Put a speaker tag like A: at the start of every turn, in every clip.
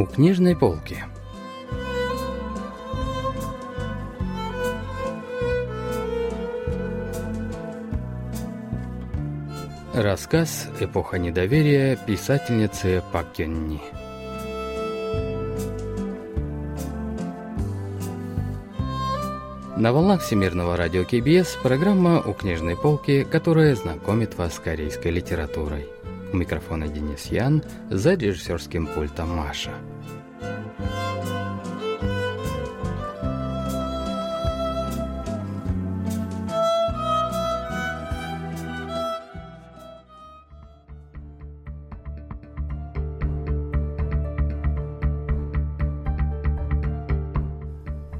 A: У книжной полки. Рассказ «Эпоха недоверия» писательницы Пак Кённи. На волнах Всемирного радио КБС программа «У книжной полки», которая знакомит вас с корейской литературой. У микрофона Денис Ян, за режиссерским пультом Маша.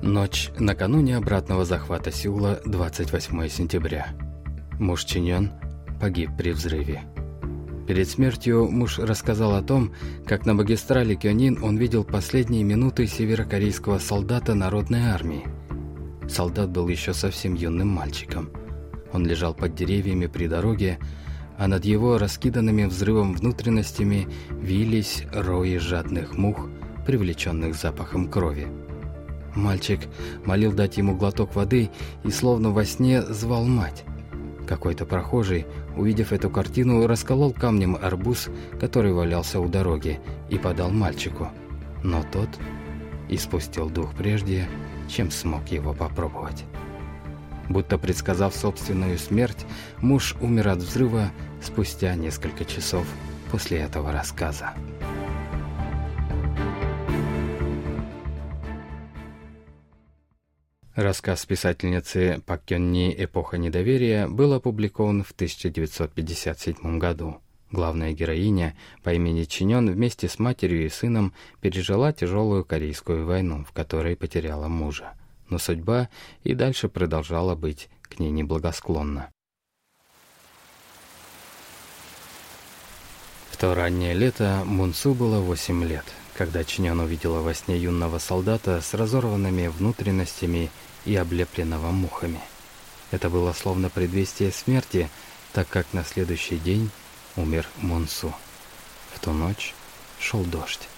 A: Ночь накануне обратного захвата Сеула 28 сентября. Муж Чиньон погиб при взрыве. Перед смертью муж рассказал о том, как на магистрале Кёнин он видел последние минуты северокорейского солдата народной армии. Солдат был еще совсем юным мальчиком. Он лежал под деревьями при дороге, а над его раскиданными взрывом внутренностями вились рои жадных мух, привлеченных запахом крови. Мальчик молил дать ему глоток воды и словно во сне звал мать. Какой-то прохожий, увидев эту картину, расколол камнем арбуз, который валялся у дороги, и подал мальчику. Но тот испустил дух прежде, чем смог его попробовать. Будто предсказав собственную смерть, муж умер от взрыва спустя несколько часов после этого рассказа. Рассказ писательницы Пак Кённи «Эпоха недоверия» был опубликован в 1957 году. Главная героиня по имени Чинён вместе с матерью и сыном пережила тяжелую Корейскую войну, в которой потеряла мужа. Но судьба и дальше продолжала быть к ней неблагосклонна. В то раннее лето Мунсу было 8 лет – когда Чинян увидела во сне юного солдата с разорванными внутренностями и облепленного мухами. Это было словно предвестие смерти, так как на следующий день умер Монсу. В ту ночь шел дождь.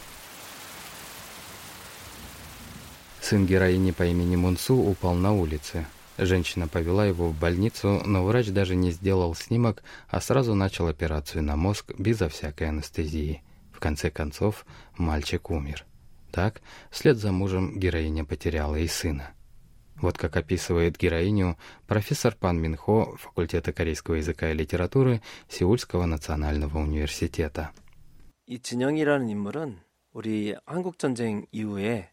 A: Сын героини по имени Мунсу упал на улице. Женщина повела его в больницу, но врач даже не сделал снимок, а сразу начал операцию на мозг безо всякой анестезии конце концов, мальчик умер. Так, вслед за мужем героиня потеряла и сына. Вот как описывает героиню профессор Пан Минхо факультета корейского языка и литературы Сеульского национального университета.
B: 이 진영이라는 인물은 우리 한국 전쟁 이후에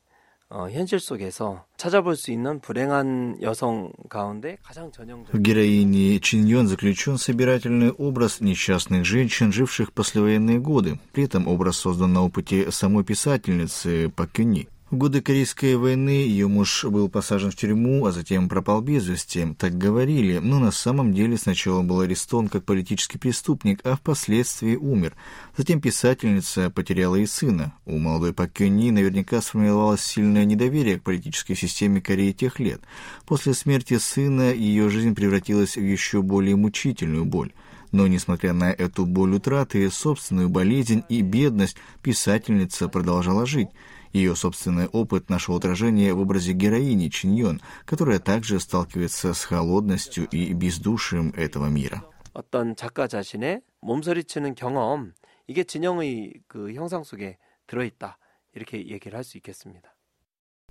B: 현실 속에서 찾아볼 수 있는 불행한 여성 가운데 가장 전형적.
C: В героине Чин заключен собирательный образ несчастных женщин, живших послевоенные годы. При этом образ создан на опыте самой писательницы Пак Кюни. В годы Корейской войны ее муж был посажен в тюрьму, а затем пропал без вести. Так говорили, но на самом деле сначала был арестован как политический преступник, а впоследствии умер. Затем писательница потеряла и сына. У молодой Пакюни наверняка сформировалось сильное недоверие к политической системе Кореи тех лет. После смерти сына ее жизнь превратилась в еще более мучительную боль. Но, несмотря на эту боль утраты, собственную болезнь и бедность, писательница продолжала жить. Ее собственный опыт нашел отражение в образе героини Чиньон, которая также сталкивается с холодностью и бездушием этого мира.
B: 어떤 작가 자신의 몸서리치는 경험 이게 진영의 그 형상 속에 들어있다 이렇게 얘기를 할 수 있겠습니다.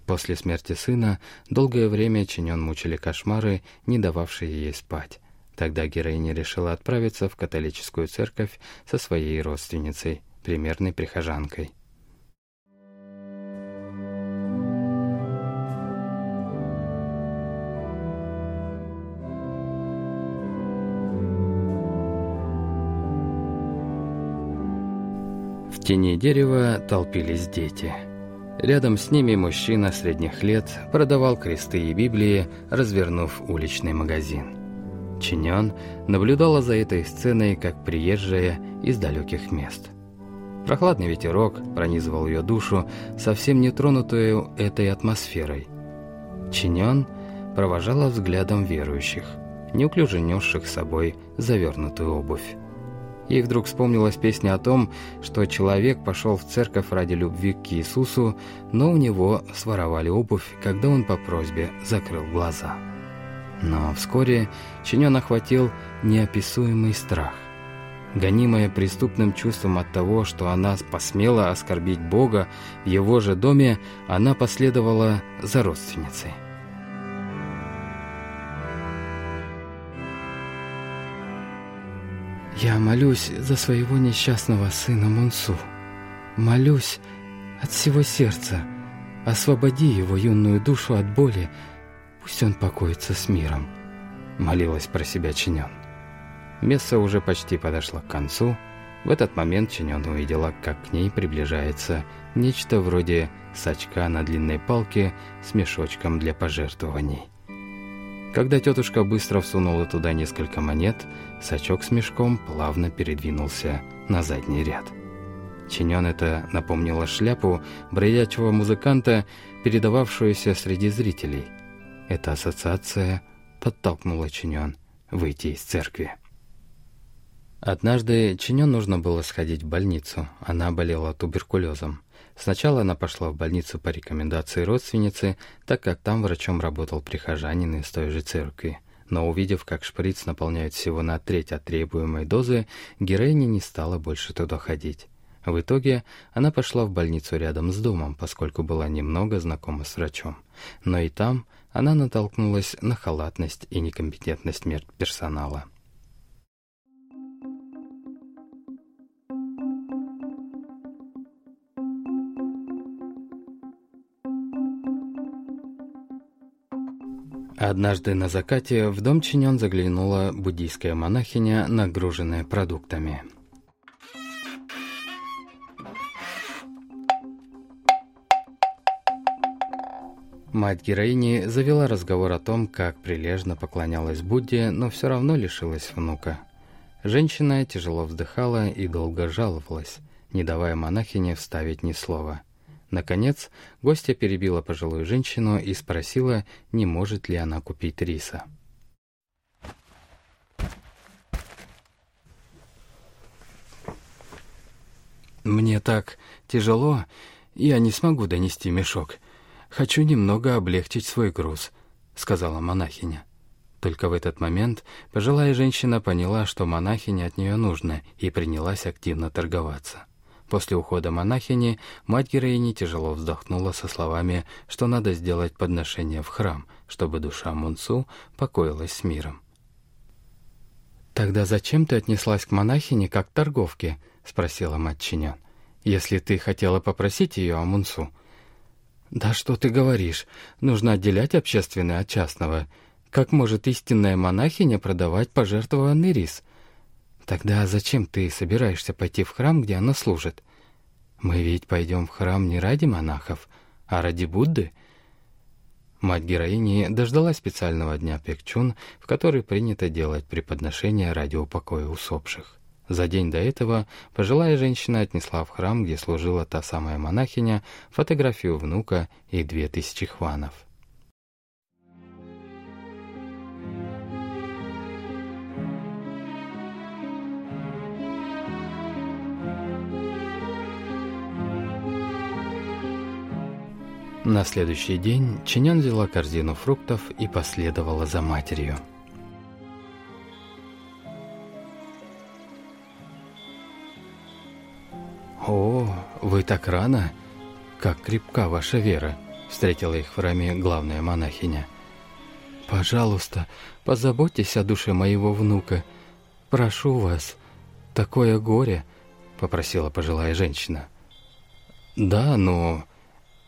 A: После смерти сына долгое время Чиньон мучили кошмары, не дававшие ей спать. Тогда героиня решила отправиться в католическую церковь со своей родственницей, примерной прихожанкой. тени дерева толпились дети. Рядом с ними мужчина средних лет продавал кресты и Библии, развернув уличный магазин. Чиньон наблюдала за этой сценой, как приезжая из далеких мест. Прохладный ветерок пронизывал ее душу, совсем не тронутую этой атмосферой. Чиньон провожала взглядом верующих, неуклюже несших с собой завернутую обувь. Ей вдруг вспомнилась песня о том, что человек пошел в церковь ради любви к Иисусу, но у него своровали обувь, когда он по просьбе закрыл глаза. Но вскоре Чинен охватил неописуемый страх. Гонимая преступным чувством от того, что она посмела оскорбить Бога в его же доме, она последовала за родственницей. Я молюсь за своего несчастного сына Мунсу. Молюсь от всего сердца. Освободи его юную душу от боли. Пусть он покоится с миром. Молилась про себя Чинен. Месса уже почти подошла к концу. В этот момент Чинен увидела, как к ней приближается нечто вроде сачка на длинной палке с мешочком для пожертвований. Когда тетушка быстро всунула туда несколько монет, сачок с мешком плавно передвинулся на задний ряд. Чинен это напомнило шляпу бродячего музыканта, передававшуюся среди зрителей. Эта ассоциация подтолкнула Чинен выйти из церкви. Однажды Чинен нужно было сходить в больницу. Она болела туберкулезом. Сначала она пошла в больницу по рекомендации родственницы, так как там врачом работал прихожанин из той же церкви. Но увидев, как шприц наполняет всего на треть от требуемой дозы, героиня не стала больше туда ходить. В итоге она пошла в больницу рядом с домом, поскольку была немного знакома с врачом. Но и там она натолкнулась на халатность и некомпетентность персонала. Однажды на закате в дом Чинен заглянула буддийская монахиня, нагруженная продуктами. Мать героини завела разговор о том, как прилежно поклонялась Будде, но все равно лишилась внука. Женщина тяжело вздыхала и долго жаловалась, не давая монахине вставить ни слова – Наконец, гостья перебила пожилую женщину и спросила, не может ли она купить риса. «Мне так тяжело, я не смогу донести мешок. Хочу немного облегчить свой груз», — сказала монахиня. Только в этот момент пожилая женщина поняла, что монахине от нее нужно, и принялась активно торговаться. После ухода монахини мать героини тяжело вздохнула со словами, что надо сделать подношение в храм, чтобы душа Мунцу покоилась с миром. «Тогда зачем ты отнеслась к монахине как к торговке?» — спросила мать Чинян. «Если ты хотела попросить ее о Мунцу». «Да что ты говоришь? Нужно отделять общественное от частного. Как может истинная монахиня продавать пожертвованный рис?» Тогда зачем ты собираешься пойти в храм, где она служит? Мы ведь пойдем в храм не ради монахов, а ради Будды. Мать героини дождалась специального дня Пекчун, в который принято делать преподношение ради упокоя усопших. За день до этого пожилая женщина отнесла в храм, где служила та самая монахиня, фотографию внука и две тысячи хванов. На следующий день Чинян взяла корзину фруктов и последовала за матерью. «О, вы так рано! Как крепка ваша вера!» — встретила их в храме главная монахиня. «Пожалуйста, позаботьтесь о душе моего внука. Прошу вас, такое горе!» — попросила пожилая женщина. «Да, но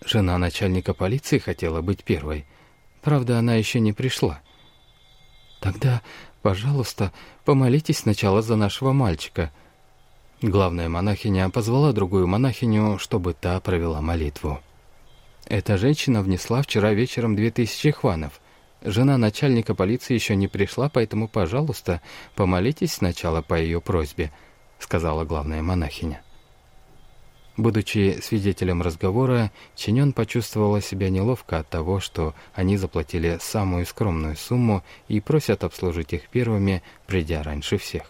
A: Жена начальника полиции хотела быть первой. Правда, она еще не пришла. Тогда, пожалуйста, помолитесь сначала за нашего мальчика. Главная монахиня позвала другую монахиню, чтобы та провела молитву. Эта женщина внесла вчера вечером две тысячи хванов. Жена начальника полиции еще не пришла, поэтому, пожалуйста, помолитесь сначала по ее просьбе, сказала главная монахиня. Будучи свидетелем разговора, Чинен почувствовала себя неловко от того, что они заплатили самую скромную сумму и просят обслужить их первыми, придя раньше всех.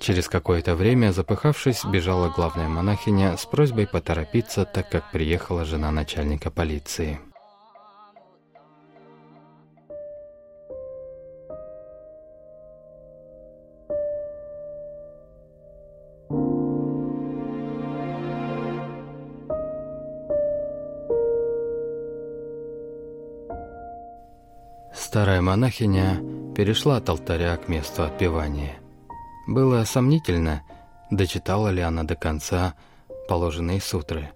A: Через какое-то время, запыхавшись, бежала главная монахиня с просьбой поторопиться, так как приехала жена начальника полиции. Монахиня перешла от алтаря к месту отпевания. Было сомнительно, дочитала ли она до конца положенные сутры.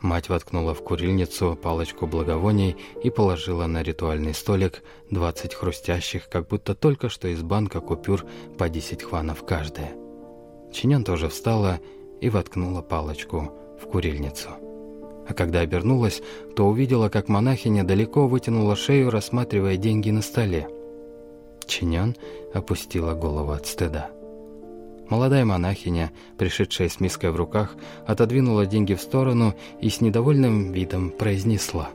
A: Мать воткнула в курильницу палочку благовоний и положила на ритуальный столик 20 хрустящих, как будто только что из банка купюр по 10 хванов каждая. Чинян тоже встала и воткнула палочку в курильницу. А когда обернулась, то увидела, как монахиня далеко вытянула шею, рассматривая деньги на столе. Чинян опустила голову от стыда. Молодая монахиня, пришедшая с миской в руках, отодвинула деньги в сторону и с недовольным видом произнесла.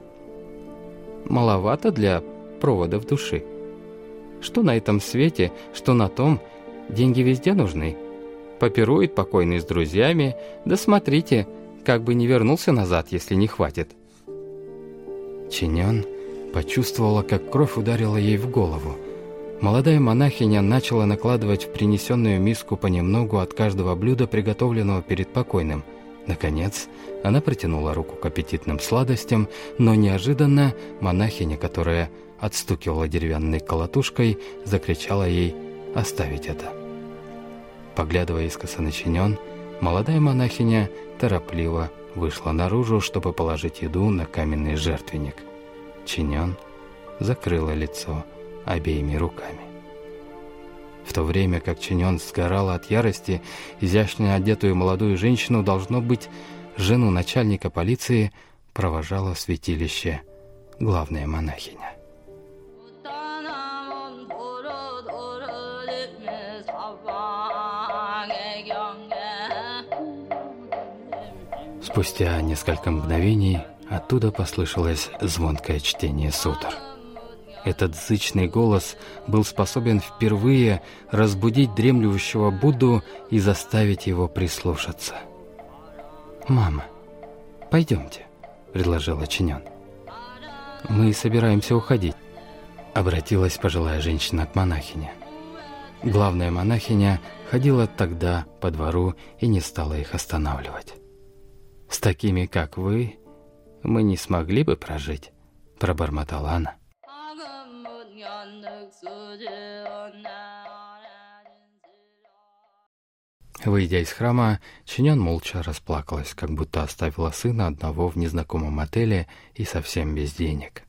A: «Маловато для проводов души. Что на этом свете, что на том, деньги везде нужны. Попирует покойный с друзьями, да смотрите, как бы не вернулся назад, если не хватит». Чинян почувствовала, как кровь ударила ей в голову. Молодая монахиня начала накладывать в принесенную миску понемногу от каждого блюда, приготовленного перед покойным. Наконец, она протянула руку к аппетитным сладостям, но неожиданно монахиня, которая отстукивала деревянной колотушкой, закричала ей «оставить это». Поглядывая искоса начинен, молодая монахиня торопливо вышла наружу, чтобы положить еду на каменный жертвенник. Чинен закрыла лицо обеими руками. В то время как Чиньон сгорала от ярости, изящно одетую молодую женщину, должно быть, жену начальника полиции, провожала в святилище главная монахиня. Спустя несколько мгновений оттуда послышалось звонкое чтение сутр. Этот зычный голос был способен впервые разбудить дремлющего Будду и заставить его прислушаться. «Мама, пойдемте», — предложила Чинян. «Мы собираемся уходить», — обратилась пожилая женщина к монахине. Главная монахиня ходила тогда по двору и не стала их останавливать. «С такими, как вы, мы не смогли бы прожить», — пробормотала она. Выйдя из храма, Чинян молча расплакалась, как будто оставила сына одного в незнакомом отеле и совсем без денег.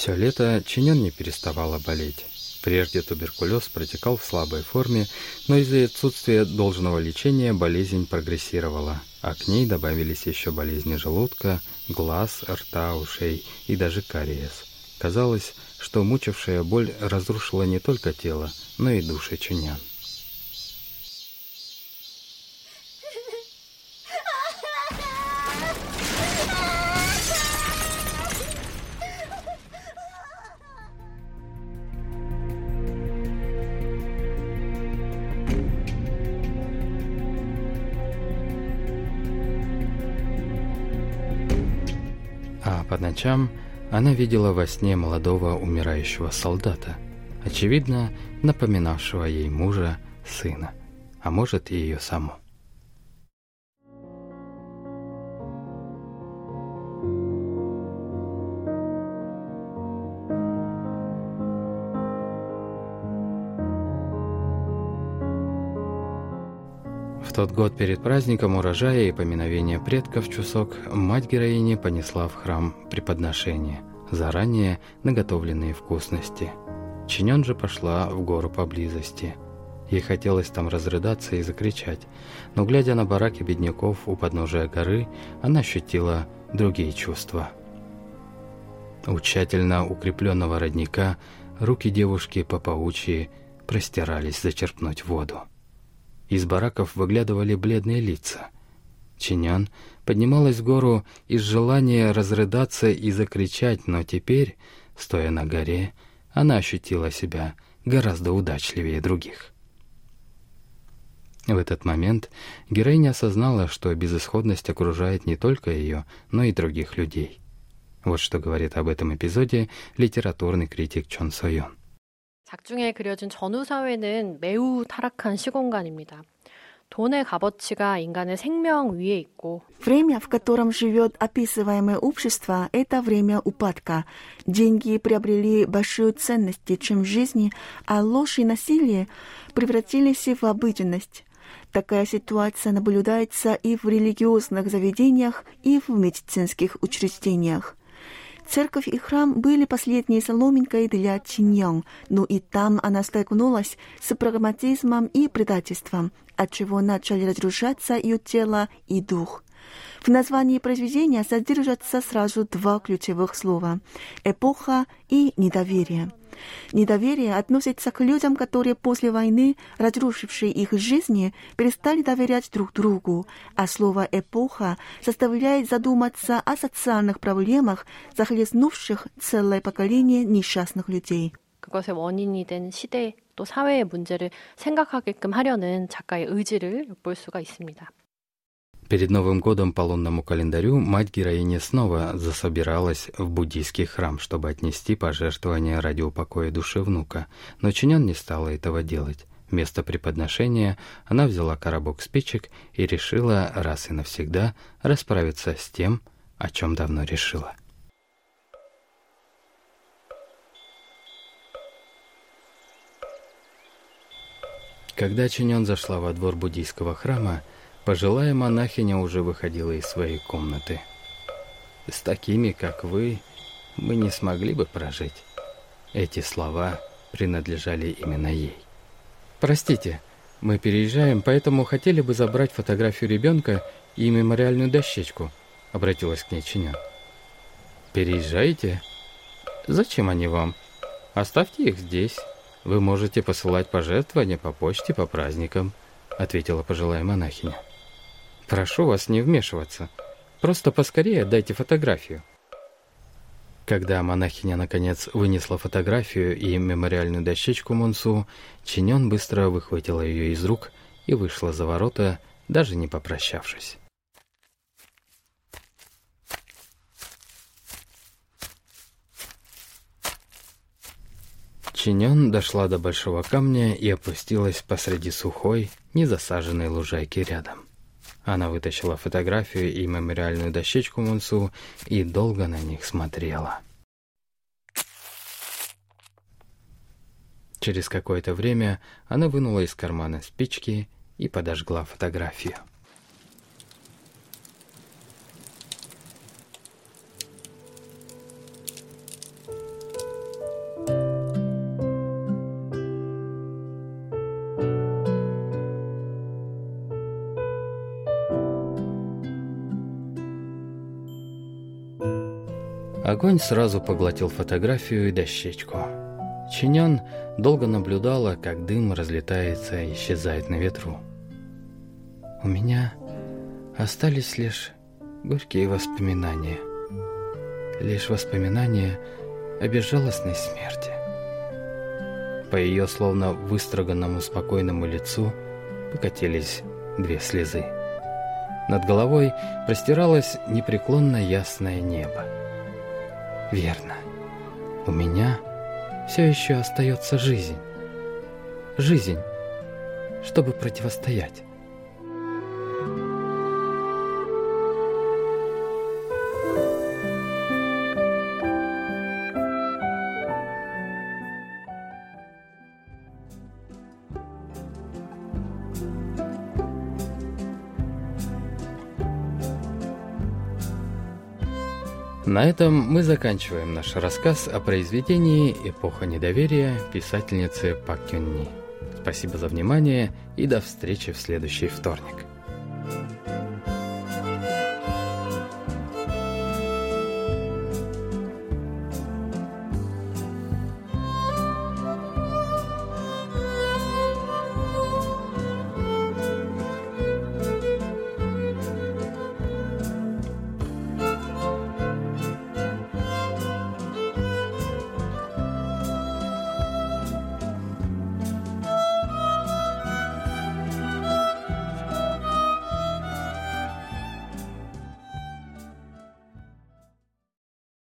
A: Все лето Чинян не переставала болеть. Прежде туберкулез протекал в слабой форме, но из-за отсутствия должного лечения болезнь прогрессировала, а к ней добавились еще болезни желудка, глаз, рта, ушей и даже кариес. Казалось, что мучившая боль разрушила не только тело, но и души чинян. Ночам она видела во сне молодого умирающего солдата, очевидно, напоминавшего ей мужа, сына, а может и ее саму. Тот год перед праздником урожая и поминовения предков Чусок мать героини понесла в храм преподношение, заранее наготовленные вкусности. Чинен же пошла в гору поблизости. Ей хотелось там разрыдаться и закричать, но, глядя на бараки бедняков у подножия горы, она ощутила другие чувства. У тщательно укрепленного родника Руки девушки по паучьи простирались зачерпнуть воду. Из бараков выглядывали бледные лица. Чинян поднималась в гору из желания разрыдаться и закричать, но теперь, стоя на горе, она ощутила себя гораздо удачливее других. В этот момент героиня осознала, что безысходность окружает не только ее, но и других людей. Вот что говорит об этом эпизоде литературный критик Чон Сойон.
D: 작중에 그려진 전후 사회는 매우 타락한 시공간입니다. 돈의 값어치가 인간의 생명 위에 있고
E: Время, в котором живет описываемое общество, это время упадка. Деньги приобрели большую ценность, чем жизни, а ложь и насилие превратились в обыденность. Такая ситуация наблюдается и в религиозных заведениях, и в медицинских учреждениях. Церковь и храм были последней соломинкой для Чиньян, но и там она столкнулась с прагматизмом и предательством, отчего начали разрушаться ее тело и дух. В названии произведения содержатся сразу два ключевых слова – эпоха и недоверие. Недоверие относится к людям, которые после войны, разрушившие их жизни, перестали доверять друг другу, а слово «эпоха» составляет задуматься о социальных проблемах, захлестнувших целое поколение несчастных людей.
D: 그것의 원인이 된 시대 또 사회의 문제를 생각하게끔 하려는 작가의 의지를 엿볼 수가 있습니다.
A: Перед Новым годом по лунному календарю мать героини снова засобиралась в буддийский храм, чтобы отнести пожертвования ради упокоя души внука, но Чинян не стала этого делать. Вместо преподношения она взяла коробок спичек и решила раз и навсегда расправиться с тем, о чем давно решила. Когда Чинян зашла во двор буддийского храма, Пожилая монахиня уже выходила из своей комнаты. «С такими, как вы, мы не смогли бы прожить». Эти слова принадлежали именно ей. «Простите, мы переезжаем, поэтому хотели бы забрать фотографию ребенка и мемориальную дощечку», — обратилась к ней Чинян. «Переезжаете? Зачем они вам? Оставьте их здесь. Вы можете посылать пожертвования по почте по праздникам», — ответила пожилая монахиня. Прошу вас не вмешиваться. Просто поскорее дайте фотографию. Когда монахиня наконец вынесла фотографию и мемориальную дощечку Мунсу, Чинён быстро выхватила ее из рук и вышла за ворота, даже не попрощавшись. Чинён дошла до большого камня и опустилась посреди сухой, незасаженной лужайки рядом. Она вытащила фотографию и мемориальную дощечку Мунсу и долго на них смотрела. Через какое-то время она вынула из кармана спички и подожгла фотографию. Огонь сразу поглотил фотографию и дощечку. Чинян долго наблюдала, как дым разлетается и исчезает на ветру. У меня остались лишь горькие воспоминания. Лишь воспоминания о безжалостной смерти. По ее словно выстроганному спокойному лицу покатились две слезы. Над головой простиралось непреклонно ясное небо. Верно. У меня все еще остается жизнь. Жизнь, чтобы противостоять. На этом мы заканчиваем наш рассказ о произведении «Эпоха недоверия» писательницы Пак Кюнни. Спасибо за внимание и до встречи в следующий вторник.